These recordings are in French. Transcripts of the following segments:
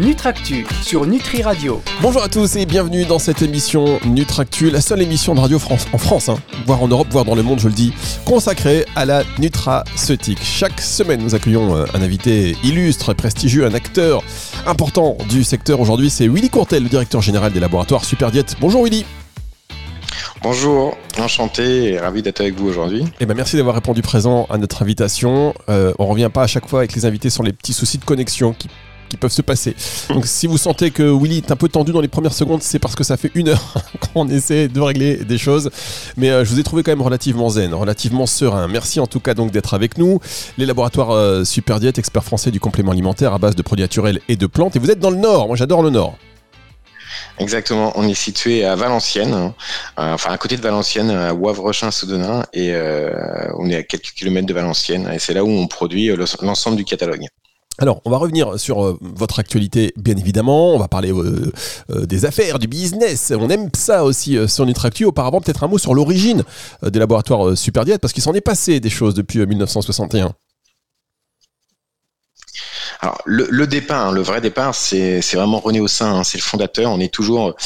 Nutractu sur Nutri Radio. Bonjour à tous et bienvenue dans cette émission Nutractu, la seule émission de radio France, en France, hein, voire en Europe, voire dans le monde, je le dis, consacrée à la nutraceutique. Chaque semaine, nous accueillons euh, un invité illustre, prestigieux, un acteur important du secteur. Aujourd'hui, c'est Willy Courtel, le directeur général des laboratoires Superdiète. Bonjour Willy. Bonjour, enchanté et ravi d'être avec vous aujourd'hui. Eh ben merci d'avoir répondu présent à notre invitation. Euh, on revient pas à chaque fois avec les invités sur les petits soucis de connexion qui qui peuvent se passer. Donc si vous sentez que Willy est un peu tendu dans les premières secondes, c'est parce que ça fait une heure qu'on essaie de régler des choses. Mais euh, je vous ai trouvé quand même relativement zen, relativement serein. Merci en tout cas donc d'être avec nous. Les laboratoires euh, Super Diète, experts français du complément alimentaire à base de produits naturels et de plantes. Et vous êtes dans le nord. Moi j'adore le nord. Exactement, on est situé à Valenciennes, hein. euh, enfin à côté de Valenciennes, à Wavrechin-Soudenin, et on est à quelques kilomètres de Valenciennes, et c'est là où on produit l'ensemble du catalogue. Alors, on va revenir sur euh, votre actualité, bien évidemment. On va parler euh, euh, des affaires, du business. On aime ça aussi sur Nutractu. Auparavant, peut-être un mot sur l'origine des laboratoires Superdiète, parce qu'il s'en est passé des choses depuis 1961. Alors, le, départ, le vrai départ, c'est vraiment René Haussin, hein, c'est le fondateur. On est toujours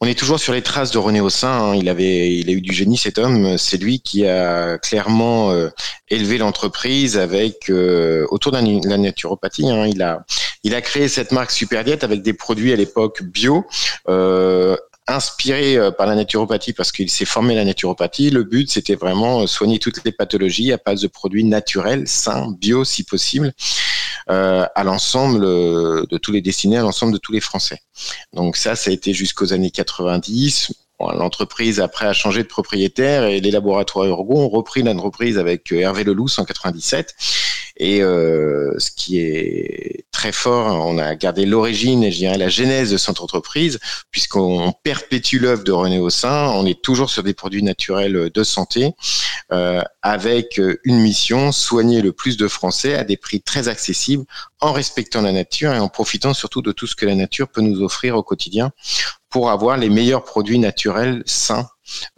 on est toujours sur les traces de René Haussin. Hein. Il avait, il a eu du génie cet homme. C'est lui qui a clairement euh, élevé l'entreprise avec euh, autour de la naturopathie. Hein. Il a, il a créé cette marque Superdiète avec des produits à l'époque bio. Euh, euh, par la naturopathie parce qu'il s'est formé à la naturopathie. Le but, c'était vraiment soigner toutes les pathologies à base de produits naturels, sains, bio si possible, euh, à l'ensemble de tous les destinés, à l'ensemble de tous les Français. Donc ça, ça a été jusqu'aux années 90. L'entreprise après a changé de propriétaire et les laboratoires Urgo ont repris l'entreprise avec Hervé Leloup en 97. Et euh, ce qui est très fort, on a gardé l'origine et je dirais la genèse de cette entreprise, puisqu'on perpétue l'œuvre de René Haussin. On est toujours sur des produits naturels de santé, euh, avec une mission soigner le plus de Français à des prix très accessibles, en respectant la nature et en profitant surtout de tout ce que la nature peut nous offrir au quotidien pour avoir les meilleurs produits naturels sains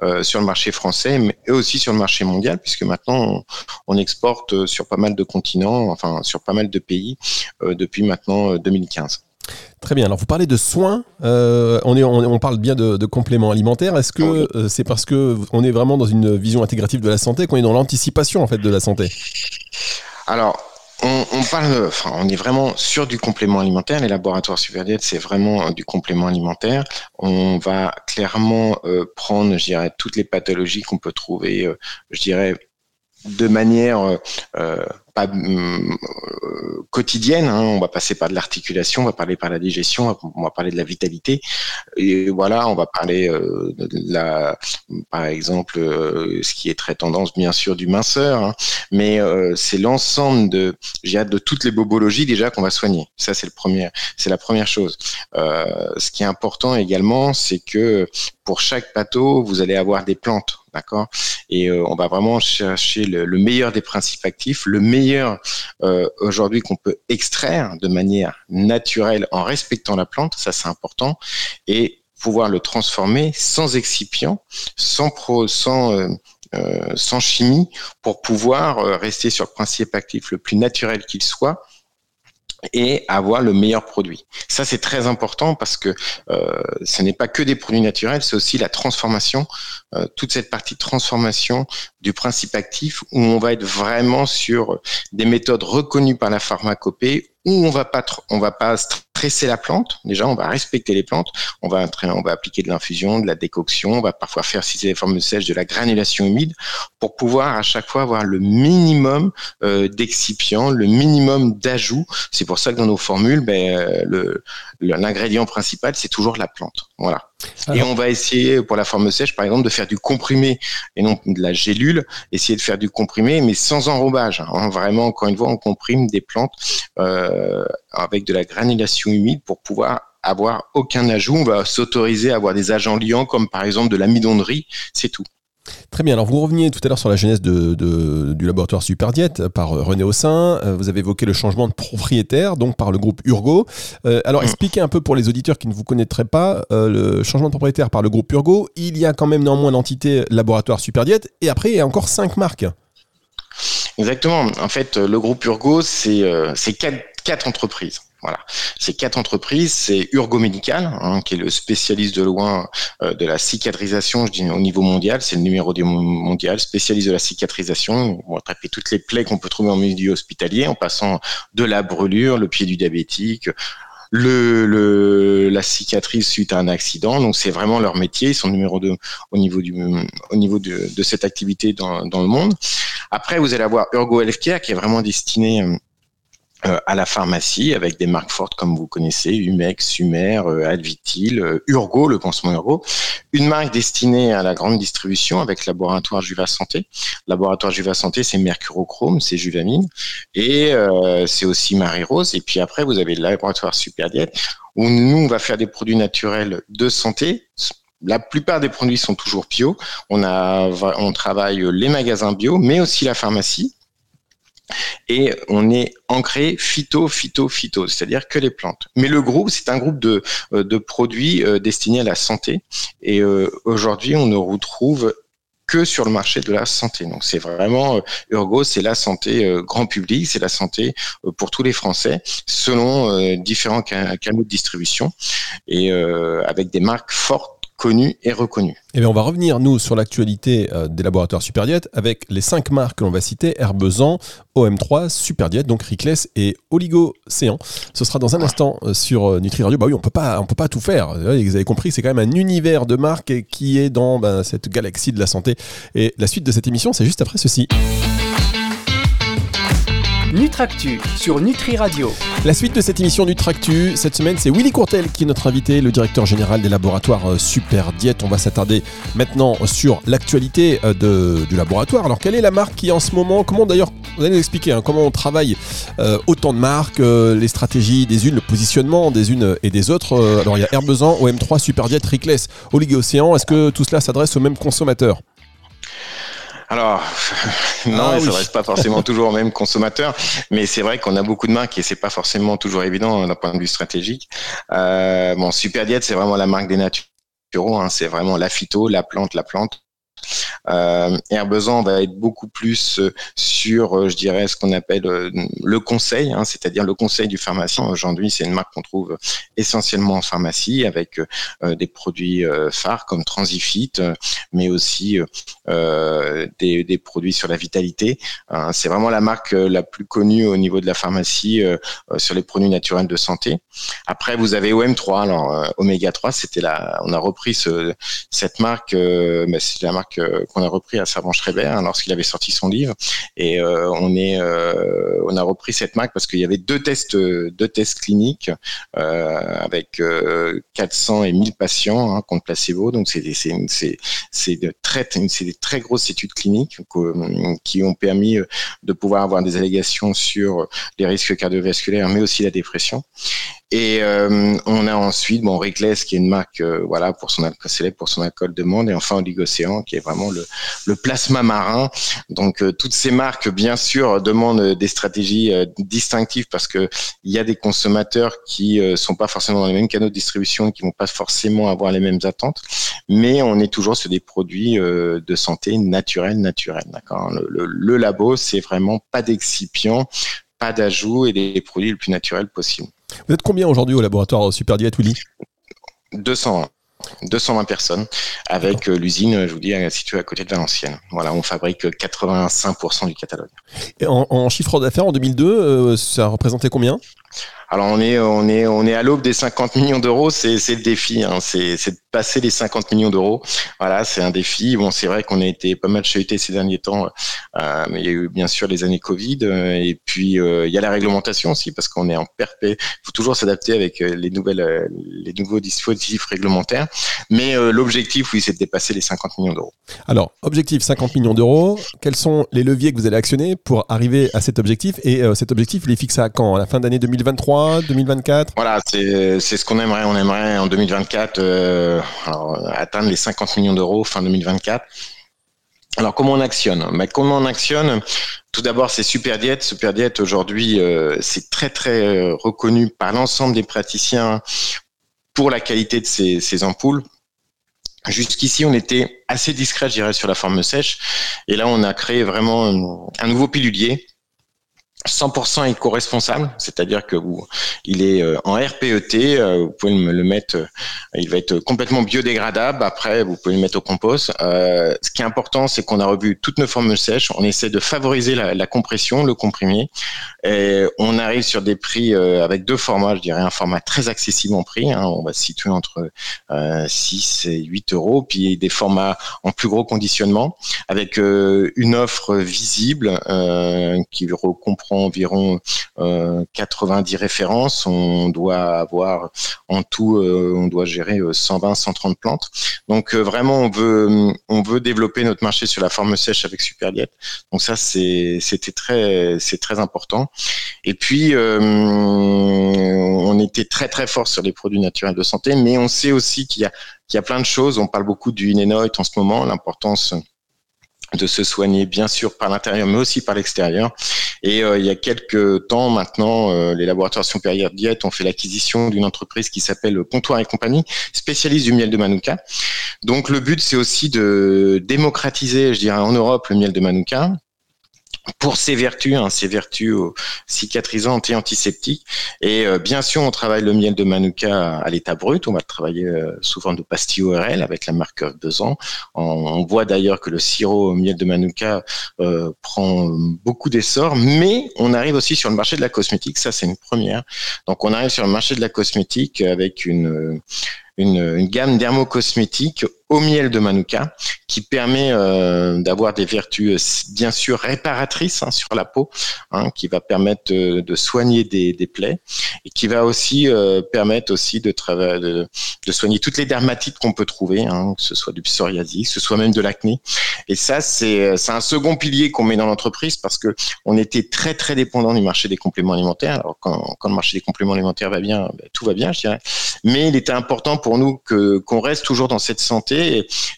euh, sur le marché français, mais aussi sur le marché mondial, puisque maintenant on, exporte sur pas mal de continents, enfin sur pas mal de pays euh, depuis maintenant 2015. Euh, Très bien. Alors, vous parlez de soins. on, est, on, parle bien de, compléments alimentaires. Est-ce que c'est parce que on est vraiment dans une vision intégrative de la santé qu'on est dans l'anticipation en fait de la santé? Alors, on, parle, enfin, on est vraiment sur du complément alimentaire. Les laboratoires Superdiète, c'est vraiment du complément alimentaire. On va clairement euh, prendre, je dirais, toutes les pathologies qu'on peut trouver, euh, je dirais, de manière euh, pas euh, quotidienne. Hein. On va passer par de l'articulation, on va parler par la digestion, on va parler de la vitalité. Et voilà, on va parler euh, de la, par exemple, euh, ce qui est très tendance, bien sûr, du minceur. Hein. Mais c'est l'ensemble de, j'ai hâte de toutes les bobologies déjà qu'on va soigner. Ça, c'est le premier, c'est la première chose. ce qui est important également, c'est que pour chaque pâteau, vous allez avoir des plantes, d'accord? Et on va vraiment chercher le, le meilleur des principes actifs, le meilleur euh, aujourd'hui qu'on peut extraire de manière naturelle en respectant la plante, ça c'est important, et pouvoir le transformer sans excipient, sans pro, sans euh, euh, sans chimie, pour pouvoir rester sur le principe actif le plus naturel qu'il soit et avoir le meilleur produit. Ça, c'est très important parce que euh, ce n'est pas que des produits naturels, c'est aussi la transformation, euh, toute cette partie de transformation du principe actif où on va être vraiment sur des méthodes reconnues par la pharmacopée où on va pas on va pas stresser la plante. Déjà, on va respecter les plantes. On va appliquer de l'infusion, de la décoction. On va parfois faire si c'est des formes sèches de la granulation humide pour pouvoir à chaque fois avoir le minimum euh, d'excipients, le minimum d'ajout. C'est pour ça que dans nos formules, ben, euh, l'ingrédient principal c'est toujours la plante. Voilà. Et on va essayer, pour la forme sèche, par exemple, de faire du comprimé et non de la gélule, essayer de faire du comprimé, mais sans enrobage. Hein. Vraiment, encore une fois, on comprime des plantes euh, avec de la granulation humide pour pouvoir avoir aucun ajout. On va s'autoriser à avoir des agents liants, comme par exemple de l'amidon de riz, c'est tout. Très bien. Alors, vous reveniez tout à l'heure sur la genèse de, du laboratoire Superdiet par euh, René Haussin. Euh, vous avez évoqué le changement de propriétaire, donc par le groupe Urgo. Euh, alors, mm. expliquez un peu pour les auditeurs qui ne vous connaîtraient pas le changement de propriétaire par le groupe Urgo. Il y a quand même néanmoins l'entité laboratoire Superdiet et après, il y a encore cinq marques. Exactement. En fait, le groupe Urgo, c'est quatre entreprises. Voilà. Ces quatre entreprises, c'est Urgo Médical, hein, qui est le spécialiste de loin euh, de la cicatrisation, je dis au niveau mondial, c'est le numéro du mondial, spécialiste de la cicatrisation. On va traiter toutes les plaies qu'on peut trouver en milieu hospitalier, en passant de la brûlure, le pied du diabétique, le, le, la cicatrice suite à un accident. Donc c'est vraiment leur métier. Ils sont numéro 2 au niveau, du, au niveau de, de cette activité dans, dans, le monde. Après, vous allez avoir Urgo Healthcare qui est vraiment destiné euh, à la pharmacie avec des marques fortes comme vous connaissez, Humex, Sumer, euh, Advitil, euh, Urgo, le pansement Urgo. Une marque destinée à la grande distribution avec Laboratoire Juva Santé. Laboratoire Juva Santé, c'est Mercurochrome, c'est Juvamine. Et c'est aussi Marie-Rose. Et puis après, vous avez le Laboratoire Superdiète où nous, on va faire des produits naturels de santé, la plupart des produits sont toujours bio. On a, on travaille les magasins bio, mais aussi la pharmacie et on est ancré phyto, phyto, phyto, c'est-à-dire que les plantes. Mais le groupe, c'est un groupe de, euh, de produits euh, destinés à la santé. Et euh, aujourd'hui, on ne retrouve que sur le marché de la santé. Donc c'est vraiment Urgo, c'est la santé grand public, c'est la santé pour tous les Français, selon différents canaux de distribution et avec des marques fortes connu et reconnu. Eh bien, on va revenir, nous, sur l'actualité euh, des laboratoires Superdiet avec les cinq marques que l'on va citer Herbezan, OM3, Superdiet, donc Ricless et Oligo Céan. Ce sera dans un instant euh, sur euh, Nutri Radio. Bah oui, on peut pas, peut pas tout faire. Vous avez compris, c'est quand même un univers de marques qui est dans ben, cette galaxie de la santé. Et la suite de cette émission, c'est juste après ceci. Nutractu sur Nutri Radio. La suite de cette émission Nutractu, cette semaine, c'est Willy Courtel qui est notre invité, le directeur général des laboratoires euh, Super Diète. On va s'attarder maintenant sur l'actualité euh, du laboratoire. Alors, quelle est la marque qui en ce moment, comment d'ailleurs, vous allez nous expliquer hein, comment on travaille euh, autant de marques, les stratégies des unes, le positionnement des unes et des autres. alors, il y a Herbezan, OM3, Super Diète, Rickless, Océan. Est-ce que tout cela s'adresse aux mêmes consommateurs? Alors, non, ah, ça reste pas forcément toujours au même consommateur, mais c'est vrai qu'on a beaucoup de marques et c'est pas forcément toujours évident d'un point de vue stratégique. Euh, bon, Super Diet, c'est vraiment la marque des naturaux, hein, c'est vraiment la phyto, la plante, la plante. Euh, Herbezan va être beaucoup plus euh, sur, euh, je dirais, ce qu'on appelle euh, le conseil, hein, c'est-à-dire le conseil du pharmacien. Aujourd'hui, c'est une marque qu'on trouve essentiellement en pharmacie avec des produits phares comme Transifit, mais aussi des, produits sur la vitalité. c'est vraiment la marque la plus connue au niveau de la pharmacie sur les produits naturels de santé. Après, vous avez OM3. Alors, Oméga 3, c'était on a repris ce, cette marque, mais c'est la marque qu'on a repris à Servan Schreiber hein, lorsqu'il avait sorti son livre. Et euh, on est, euh, on a repris cette marque parce qu'il y avait deux tests, deux tests cliniques euh, avec 400 et 1000 patients hein, contre placebo. Donc c'est c'est c'est de très des très grosses études cliniques qui ont permis de pouvoir avoir des allégations sur les risques cardiovasculaires, mais aussi la dépression. Et on a ensuite bon Reckless qui est une marque voilà pour son alcool célèbre pour son alcool de monde et enfin Oligocéan qui est vraiment le, le plasma marin. Donc euh, toutes ces marques bien sûr demandent des stratégies distinctives parce que il y a des consommateurs qui sont pas forcément dans les mêmes canaux de distribution qui vont pas forcément avoir les mêmes attentes, mais on est toujours sur des produits de santé naturels naturels. D'accord. Le, le, le labo c'est vraiment pas d'excipients, pas d'ajout et des produits le plus naturels possible. Vous êtes combien aujourd'hui au laboratoire Super Diet Willy? 200. 220 personnes avec euh, l'usine, je vous dis, située à côté de Valenciennes. Voilà, on fabrique 85% du catalogue. Et en, chiffre d'affaires en 2002, euh, ça représentait combien? Alors on est à l'aube des 50 millions d'euros, c'est c'est le défi, hein. c'est c'est de passer les 50 millions d'euros. Voilà, c'est un défi. Bon, c'est vrai qu'on a été pas mal chahuté ces derniers temps, euh, mais il y a eu bien sûr les années Covid euh, et puis euh, il y a la réglementation aussi parce qu'on est en perpé. Il faut toujours s'adapter avec les nouvelles les nouveaux dispositifs réglementaires. Mais l'objectif, oui, c'est de dépasser les 50 millions d'euros. Alors, objectif 50 millions d'euros. Quels sont les leviers que vous allez actionner pour arriver à cet objectif? Et cet objectif, il est fixé à quand? À la fin d'année 2023 2024 Voilà, c'est ce qu'on aimerait. On aimerait en 2024 euh, atteindre les 50 millions d'euros fin 2024. Alors comment on actionne? Mais Comment on actionne? Tout d'abord, c'est Super Diète. Super Diète aujourd'hui, euh, c'est très très euh, reconnu par l'ensemble des praticiens pour la qualité de ces, ces ampoules. Jusqu'ici, on était assez discret, je dirais, sur la forme sèche. Et là, on a créé vraiment un nouveau pilulier 100% éco-responsable, c'est-à-dire que vous, il est euh, en RPET, euh, vous pouvez le mettre, euh, il va être complètement biodégradable. Après, vous pouvez le mettre au compost. ce qui est important, c'est qu'on a revu toutes nos formes sèches. On essaie de favoriser la, compression, le comprimé. Et on arrive sur des prix avec deux formats, je dirais un format très accessible en prix. Hein. on va se situer entre 6 et 8 euros, puis des formats en plus gros conditionnement, avec une offre visible qui comprend environ 90 euh, références. On doit avoir en tout, euh, on doit gérer 120, euh, 130 plantes. Donc vraiment, on veut, on veut développer notre marché sur la forme sèche avec Superdiet. Donc ça, c'était très, important. Et puis, on était très très fort sur les produits naturels de santé, mais on sait aussi qu'il y a, plein de choses. On parle beaucoup du Inénoit en ce moment, l'importance de se soigner bien sûr par l'intérieur mais aussi par l'extérieur. Et euh, il y a quelques temps maintenant, euh, les laboratoires supérieurs Diète ont fait l'acquisition d'une entreprise qui s'appelle Comptoir et compagnie, spécialiste du miel de Manuka. Donc le but c'est aussi de démocratiser, je dirais en Europe, le miel de Manuka pour ses vertus, hein, ses vertus cicatrisantes et antiseptiques. Et euh, bien sûr, on travaille le miel de Manuka à l'état brut. On va le travailler euh, forme de pastilles ORL avec la marque Besan. On, on voit d'ailleurs que le sirop au miel de Manuka euh, prend beaucoup d'essor, mais on arrive aussi sur le marché de la cosmétique. Ça, c'est une première. Donc, on arrive sur le marché de la cosmétique avec une une, une gamme dermocosmétiques au miel de Manuka qui permet euh, d'avoir des vertus euh, bien sûr réparatrices hein, sur la peau, hein, qui va permettre de, soigner des, plaies et qui va aussi euh, permettre aussi de, soigner toutes les dermatites qu'on peut trouver, hein, que ce soit du psoriasis, que ce soit même de l'acné. Et ça, c'est un second pilier qu'on met dans l'entreprise parce que on était très très dépendant du marché des compléments alimentaires. Alors quand, quand le marché des compléments alimentaires va bien, ben, tout va bien, je dirais. Mais il était important pour nous que qu'on reste toujours dans cette santé.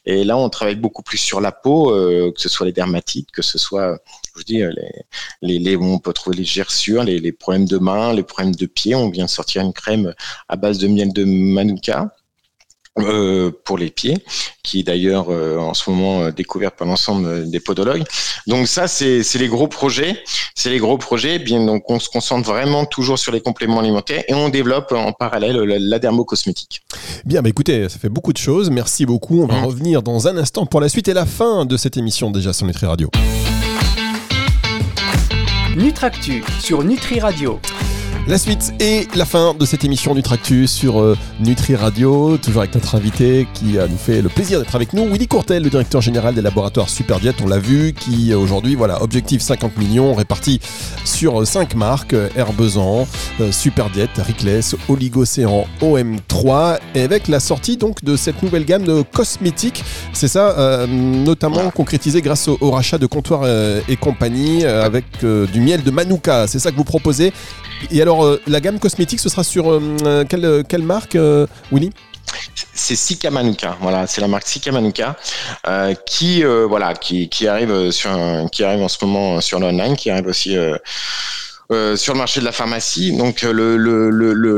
Et, là, on travaille beaucoup plus sur la peau, euh, que ce soit les dermatites, que ce soit, je vous dis, les, les, on peut trouver les gerçures, les, problèmes de main, les problèmes de pied. On vient sortir une crème à base de miel de manuka euh, pour les pieds, qui d'ailleurs euh, en ce moment euh, découverte par l'ensemble des podologues. Donc ça, c'est les gros projets. C'est les gros projets. Bien, donc on se concentre vraiment toujours sur les compléments alimentaires et on développe en parallèle la, la dermocosmétique. Bien, bah écoutez, ça fait beaucoup de choses. Merci beaucoup. On va mmh. revenir dans un instant pour la suite et la fin de cette émission déjà sur Nutri Radio. Nutractu sur Nutri Radio. La suite et la fin de cette émission Nutractus sur euh, Nutri Radio, toujours avec notre invité qui a nous fait le plaisir d'être avec nous, Willy Courtel, le directeur général des laboratoires Superdiet, on l'a vu, qui euh, aujourd'hui, voilà, objectif 50 millions répartis sur 5 marques, euh, Herbezan, Superdiet, Rickless, Oligocéan, OM3, et avec la sortie donc de cette nouvelle gamme de cosmétiques, c'est ça, notamment concrétisé grâce au, rachat de comptoirs et compagnie avec du miel de Manuka, c'est ça que vous proposez. Et alors, euh, la gamme cosmétique, ce sera sur euh, quelle, quelle, marque, euh, Willy? C'est Sika Manuka, voilà, c'est la marque Sika Manuka qui voilà qui, arrive sur qui arrive en ce moment sur l'online, qui arrive aussi euh, sur le marché de la pharmacie. Donc euh,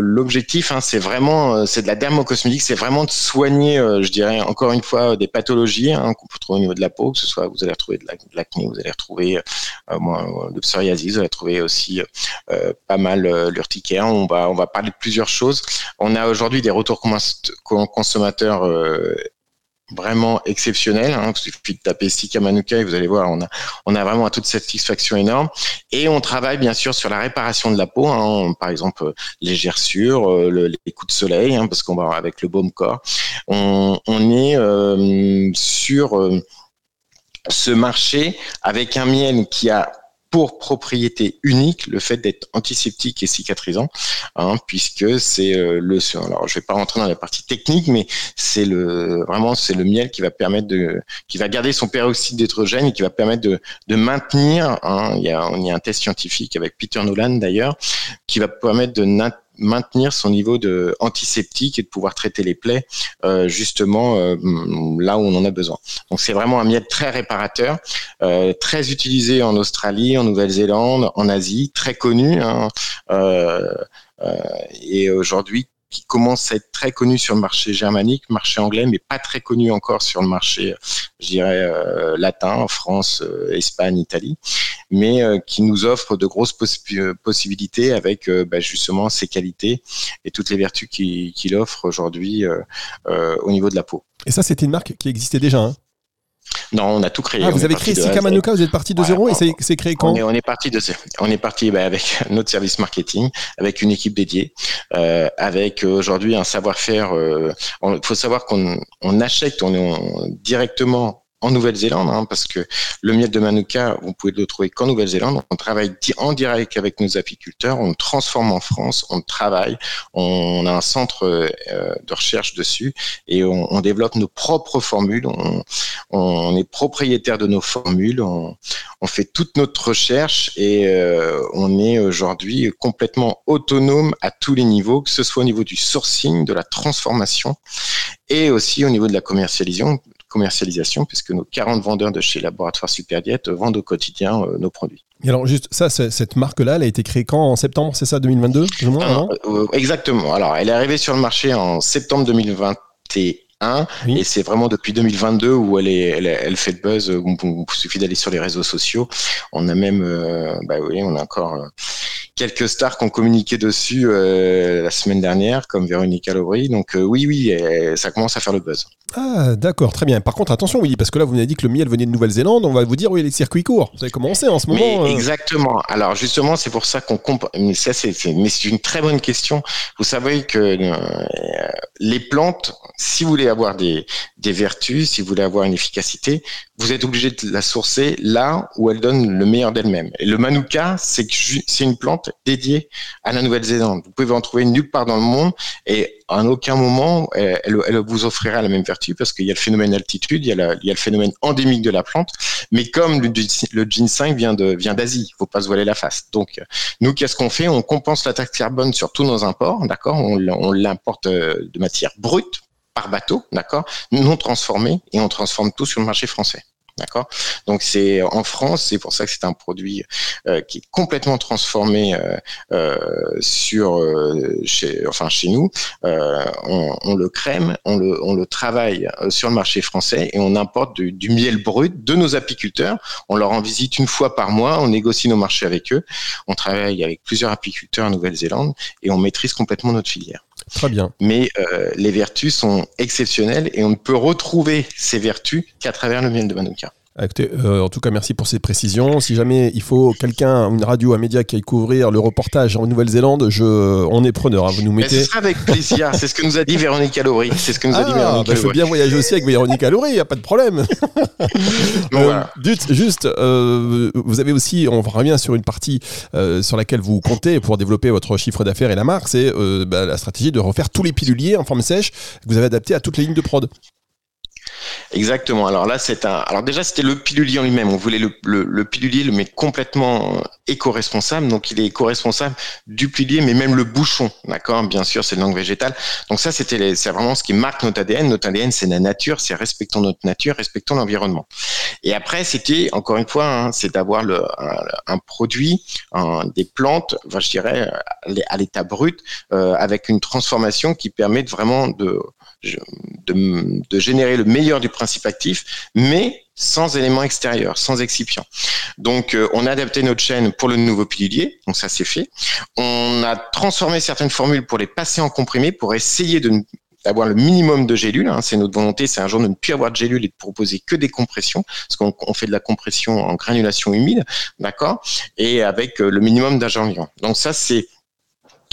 l'objectif, hein, c'est vraiment, euh, c'est de la dermocosmétique, c'est vraiment de soigner, je dirais encore une fois, des pathologies hein, qu'on peut trouver au niveau de la peau, que ce soit vous allez retrouver de l'acné, vous allez retrouver moi, de psoriasis, vous allez retrouver aussi pas mal l'urticaire. On va on va parler de plusieurs choses. On a aujourd'hui des retours consommateurs vraiment exceptionnel. Hein. Il suffit de taper Sika Manuka et vous allez voir, on a, on a vraiment un taux satisfaction énorme. Et on travaille bien sûr sur la réparation de la peau, hein. par exemple les gerçures, euh, les coups de soleil, hein, parce qu'on va avec le baume corps. On, on est euh, sur euh, ce marché avec un miel qui a pour propriété unique le fait d'être antiseptique et cicatrisant, hein, puisque c'est euh, le. Alors, je vais pas rentrer dans la partie technique, mais c'est le vraiment c'est le miel qui va permettre de, qui va garder son peroxyde d'hydrogène et qui va permettre de, de maintenir. Hein, il y a, on y a un test scientifique avec Peter Nolan d'ailleurs, qui va permettre de maintenir son niveau de antiseptique et de pouvoir traiter les plaies justement là où on en a besoin. Donc c'est vraiment un miel très réparateur, très utilisé en Australie, en Nouvelle-Zélande, en Asie, très connu. Hein, et aujourd'hui qui commence à être très connu sur le marché germanique, marché anglais, mais pas très connu encore sur le marché, je dirais, euh, latin, France, euh, Espagne, Italie, mais euh, qui nous offre de grosses possibilités avec bah, justement ses qualités et toutes les vertus qu'il offre aujourd'hui au niveau de la peau. Et ça, c'était une marque qui existait déjà hein? Non, on a tout créé. Ah, vous avez créé Sika Manuka, vous êtes parti de zéro et c'est créé quand on est, parti de on est parti bah, avec notre service marketing, avec une équipe dédiée, euh, avec euh, aujourd'hui un savoir-faire. Il euh, faut savoir qu'on on achète, on est directement en Nouvelle-Zélande, hein, parce que le miel de Manuka, vous pouvez le trouver qu'en Nouvelle-Zélande. On travaille en direct avec nos apiculteurs, on le transforme en France, on travaille, on a un centre euh, de recherche dessus et on, développe nos propres formules. On, est propriétaire de nos formules, on, on fait toute notre recherche et euh, on est aujourd'hui complètement autonome à tous les niveaux, que ce soit au niveau du sourcing, de la transformation et aussi au niveau de la commercialisation commercialisation, puisque nos 40 vendeurs de chez Laboratoire Superdiète vendent au quotidien euh, nos produits. Et alors juste ça, cette marque-là, elle a été créée quand? En septembre, c'est ça, 2022 ah, euh, Exactement. Alors, elle est arrivée sur le marché en septembre 2021. Et c'est vraiment depuis 2022 où elle, est, elle, fait le buzz. Il suffit d'aller sur les réseaux sociaux. On a même, euh, bah oui, on a encore quelques stars qui ont communiqué dessus euh, la semaine dernière, comme Véronique Alobry. Donc euh, oui, oui, ça commence à faire le buzz. Ah, d'accord, très bien. Par contre, attention, Willy, parce que là, vous m'avez dit que le miel venait de Nouvelle-Zélande. On va vous dire, oui, les circuits courts. Vous savez comment c'est en ce moment. Mais euh. Exactement. Alors, justement, c'est pour ça qu'on compare. Mais ça, c'est, mais c'est une très bonne question. Vous savez que les plantes, si vous voulez avoir des, des vertus, si vous voulez avoir une efficacité, vous êtes obligé de la sourcer là où elle donne le meilleur d'elle-même. Et le manuka, c'est une plante dédiée à la Nouvelle-Zélande. Vous pouvez en trouver nulle part dans le monde et à aucun moment elle, vous offrira la même vertu parce qu'il y a le phénomène altitude, il y, a le phénomène endémique de la plante. Mais comme le, le ginseng vient de vient d'Asie, faut pas se voiler la face. Donc nous, qu'est-ce qu'on fait? On compense la taxe carbone sur tous nos imports, d'accord? On, on l'importe euh, de matière brute par bateau, d'accord, non transformé, et on transforme tout sur le marché français. D'accord. Donc c'est en France, c'est pour ça que c'est un produit euh, qui est complètement transformé euh, euh, sur chez, enfin chez nous. On, le crème, on le, on le travaille sur le marché français et on importe du, du, miel brut de nos apiculteurs. On leur en visite une fois par mois, on négocie nos marchés avec eux. On travaille avec plusieurs apiculteurs en Nouvelle-Zélande et on maîtrise complètement notre filière. Très bien. Mais euh, les vertus sont exceptionnelles et on ne peut retrouver ces vertus qu'à travers le miel de Manuka. Euh, en tout cas, merci pour ces précisions. Si jamais il faut quelqu'un, une radio, un média qui aille couvrir le reportage en Nouvelle-Zélande, je, on est preneur. Hein. vous nous mettez. ce sera avec plaisir. C'est ce que nous a dit Véronique Allory. C'est ce que nous a dit ah, Véronique bah, Je veux bien voyager aussi avec Véronique Allory, il n'y a pas de problème. Euh, juste, euh, vous avez aussi, on revient sur une partie sur laquelle vous comptez pour développer votre chiffre d'affaires et la marque, c'est bah, la stratégie de refaire tous les piluliers en forme sèche que vous avez adapté à toutes les lignes de prod. Exactement. Alors là, c'est un. Alors déjà, c'était le pilulier en lui-même. On voulait le, le, pilulier le mettre complètement éco-responsable. Donc, il est éco-responsable du pilulier, mais même le bouchon. D'accord? Bien sûr, c'est une langue végétale. Donc ça, c'était c'est vraiment ce qui marque notre ADN. Notre ADN, c'est la nature. C'est respectons notre nature, respectons l'environnement. Et après, c'était encore une fois, hein, c'est d'avoir un, produit, des plantes, je dirais à l'état brut, euh, avec une transformation qui permet vraiment de de, de, générer le meilleur du principe actif, mais sans éléments extérieurs, sans excipient. Donc, euh, on a adapté notre chaîne pour le nouveau pilulier, donc ça c'est fait. On a transformé certaines formules pour les passer en comprimé, pour essayer de d'avoir le minimum de gélules. Hein. C'est notre volonté, c'est un jour de ne plus avoir de gélules et de proposer que des compressions, parce qu'on fait de la compression en granulation humide, d'accord, et avec euh, le minimum d'agent vivant. Donc ça, c'est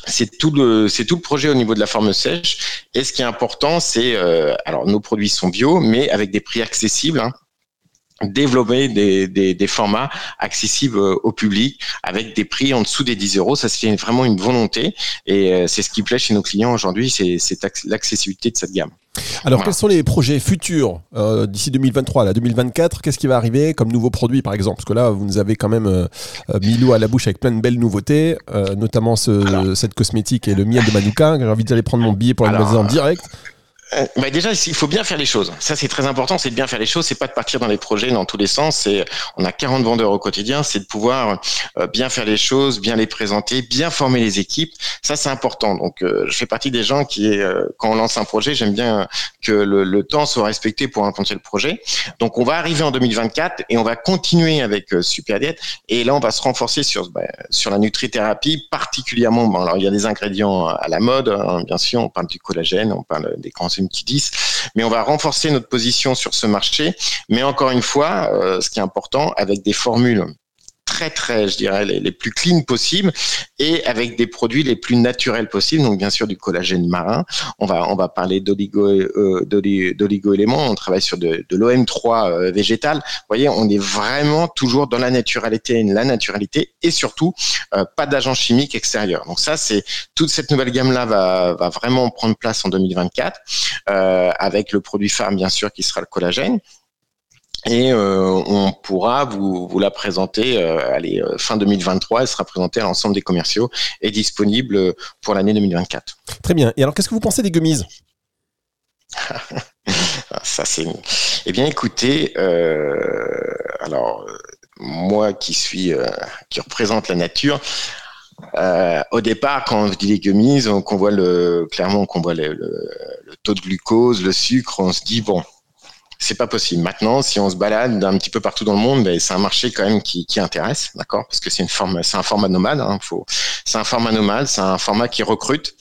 c'est tout le c'est tout le projet au niveau de la forme sèche. Et ce qui est important, c'est euh, alors nos produits sont bio, mais avec des prix accessibles. Hein. Développer des, des, des, formats accessibles au public avec des prix en dessous des 10 euros. Ça, c'est vraiment une volonté et euh, c'est ce qui plaît chez nos clients aujourd'hui, c'est l'accessibilité de cette gamme. Alors, quels sont les projets futurs euh, d'ici 2023 à 2024 Qu'est-ce qui va arriver comme nouveaux produits, par exemple? Parce que là, vous nous avez quand même euh, mis l'eau à la bouche avec plein de belles nouveautés, notamment ce, cette cosmétique et le miel de Manuka. J'ai envie d'aller prendre mon billet pour aller en direct. Bah déjà, il faut bien faire les choses. Ça, c'est très important, c'est de bien faire les choses. C'est pas de partir dans les projets dans tous les sens. C'est, on a 40 vendeurs au quotidien. C'est de pouvoir euh, bien faire les choses, bien les présenter, bien former les équipes. Ça, c'est important. Donc, euh, je fais partie des gens qui, quand on lance un projet, j'aime bien que le, le, temps soit respecté pour implanter le projet. Donc, on va arriver en 2024 et on va continuer avec Superdiet. Et là, on va se renforcer sur bah, sur la nutrithérapie, particulièrement. Bon, alors, il y a des ingrédients à la mode, hein, bien sûr. On parle du collagène, on parle des cancers mais on va renforcer notre position sur ce marché. Mais encore une fois, euh, ce qui est important, avec des formules très très, je dirais, les, plus clean possibles et avec des produits les plus naturels possibles. Donc bien sûr du collagène marin. On va on va parler d'oligo euh, d'oligo éléments. On travaille sur de, de l'OM3 euh, végétal. Vous voyez, on est vraiment toujours dans la naturalité, la naturalité et surtout euh, pas d'agents chimiques extérieurs. Donc ça c'est toute cette nouvelle gamme là va va vraiment prendre place en 2024 euh, avec le produit phare bien sûr qui sera le collagène et euh, on pourra vous, vous la présenter euh, allez, euh, fin 2023. Elle sera présentée à l'ensemble des commerciaux et disponible pour l'année 2024. Très bien. Et alors, qu'est-ce que vous pensez des gummies Ça, c'est. Eh bien, écoutez, alors moi qui suis qui représente la nature. au départ, quand on dit les gummies, qu'on voit le clairement qu'on voit le, le taux de glucose, le sucre, on se dit bon, c'est pas possible. Maintenant, si on se balade un petit peu partout dans le monde, ben, c'est un marché quand même qui, qui intéresse, d'accord? Parce que c'est une forme, c'est un format nomade. Hein, faut, c'est un format nomade, c'est un format qui recrute.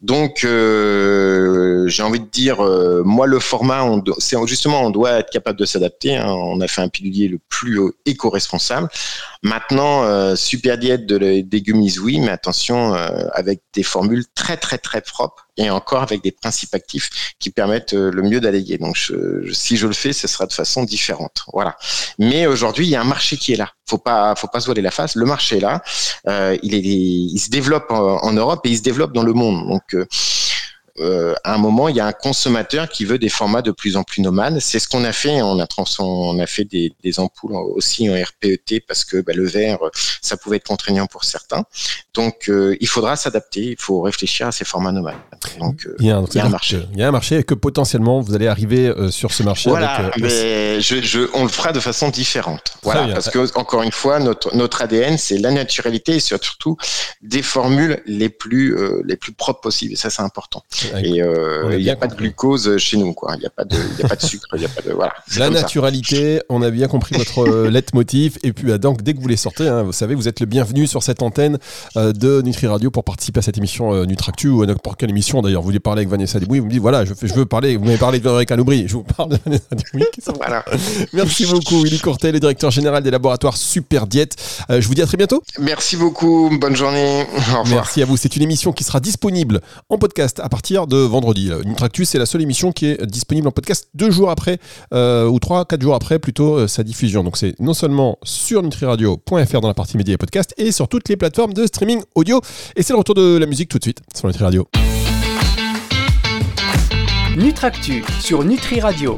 Donc, euh, j'ai envie de dire, euh, moi, le format, on, c'est justement, on doit être capable de s'adapter. Hein. On a fait un pilier le plus éco-responsable. Maintenant, euh, super diète de, gummies, oui, mais attention, euh, avec des formules très très très propres et encore avec des principes actifs qui permettent euh, le mieux d'alléguer. Donc, si je le fais, ce sera de façon différente. Voilà. Mais aujourd'hui, il y a un marché qui est là. Faut pas, faut pas se voiler la face. Le marché est là. il, est, il se développe en, en, Europe et il se développe dans le monde. Donc euh, à un moment, il y a un consommateur qui veut des formats de plus en plus nomades. C'est ce qu'on a fait. On a, on a fait des, des, ampoules aussi en RPET parce que bah, le verre, ça pouvait être contraignant pour certains. Donc, euh, il faudra s'adapter. Il faut réfléchir à ces formats nomades. Donc, euh, il, y a un, marché. Il y a un marché et que potentiellement vous allez arriver sur ce marché. Voilà, mais je, je, on le fera de façon différente. Voilà, parce que encore une fois, notre, notre ADN, c'est la naturalité et surtout des formules les plus les plus propres possibles. Et ça, c'est important. Et euh, il n'y a pas de glucose chez nous, quoi. Il n'y a pas de, y a pas de sucre, il y a pas de voilà. La naturalité, on a bien compris votre euh, leitmotiv. Et puis, euh, donc, dès que vous les sortez, hein, vous savez, vous êtes le bienvenu sur cette antenne de Nutri Radio pour participer à cette émission Nutractu ou à n'importe quelle émission. D'ailleurs, vous voulez parler avec Vanessa Debouy, vous me dites voilà, je, je veux parler. Vous m'avez parlé de Canoubri, je vous parle de Vanessa voilà. Merci beaucoup, Willy Courtel, le directeur général des laboratoires Super Diète. je vous dis à très bientôt. Merci beaucoup, bonne journée. Au revoir. Merci à vous. C'est une émission qui sera disponible en podcast à partir de vendredi. Nutractus, c'est la seule émission qui est disponible en podcast deux jours après, euh, ou trois, quatre jours après plutôt euh, sa diffusion. Donc c'est non seulement sur nutriradio.fr dans la partie médias et podcast, et sur toutes les plateformes de streaming audio. Et c'est le retour de la musique tout de suite sur Nutri Radio. Nutractu sur Nutri Radio.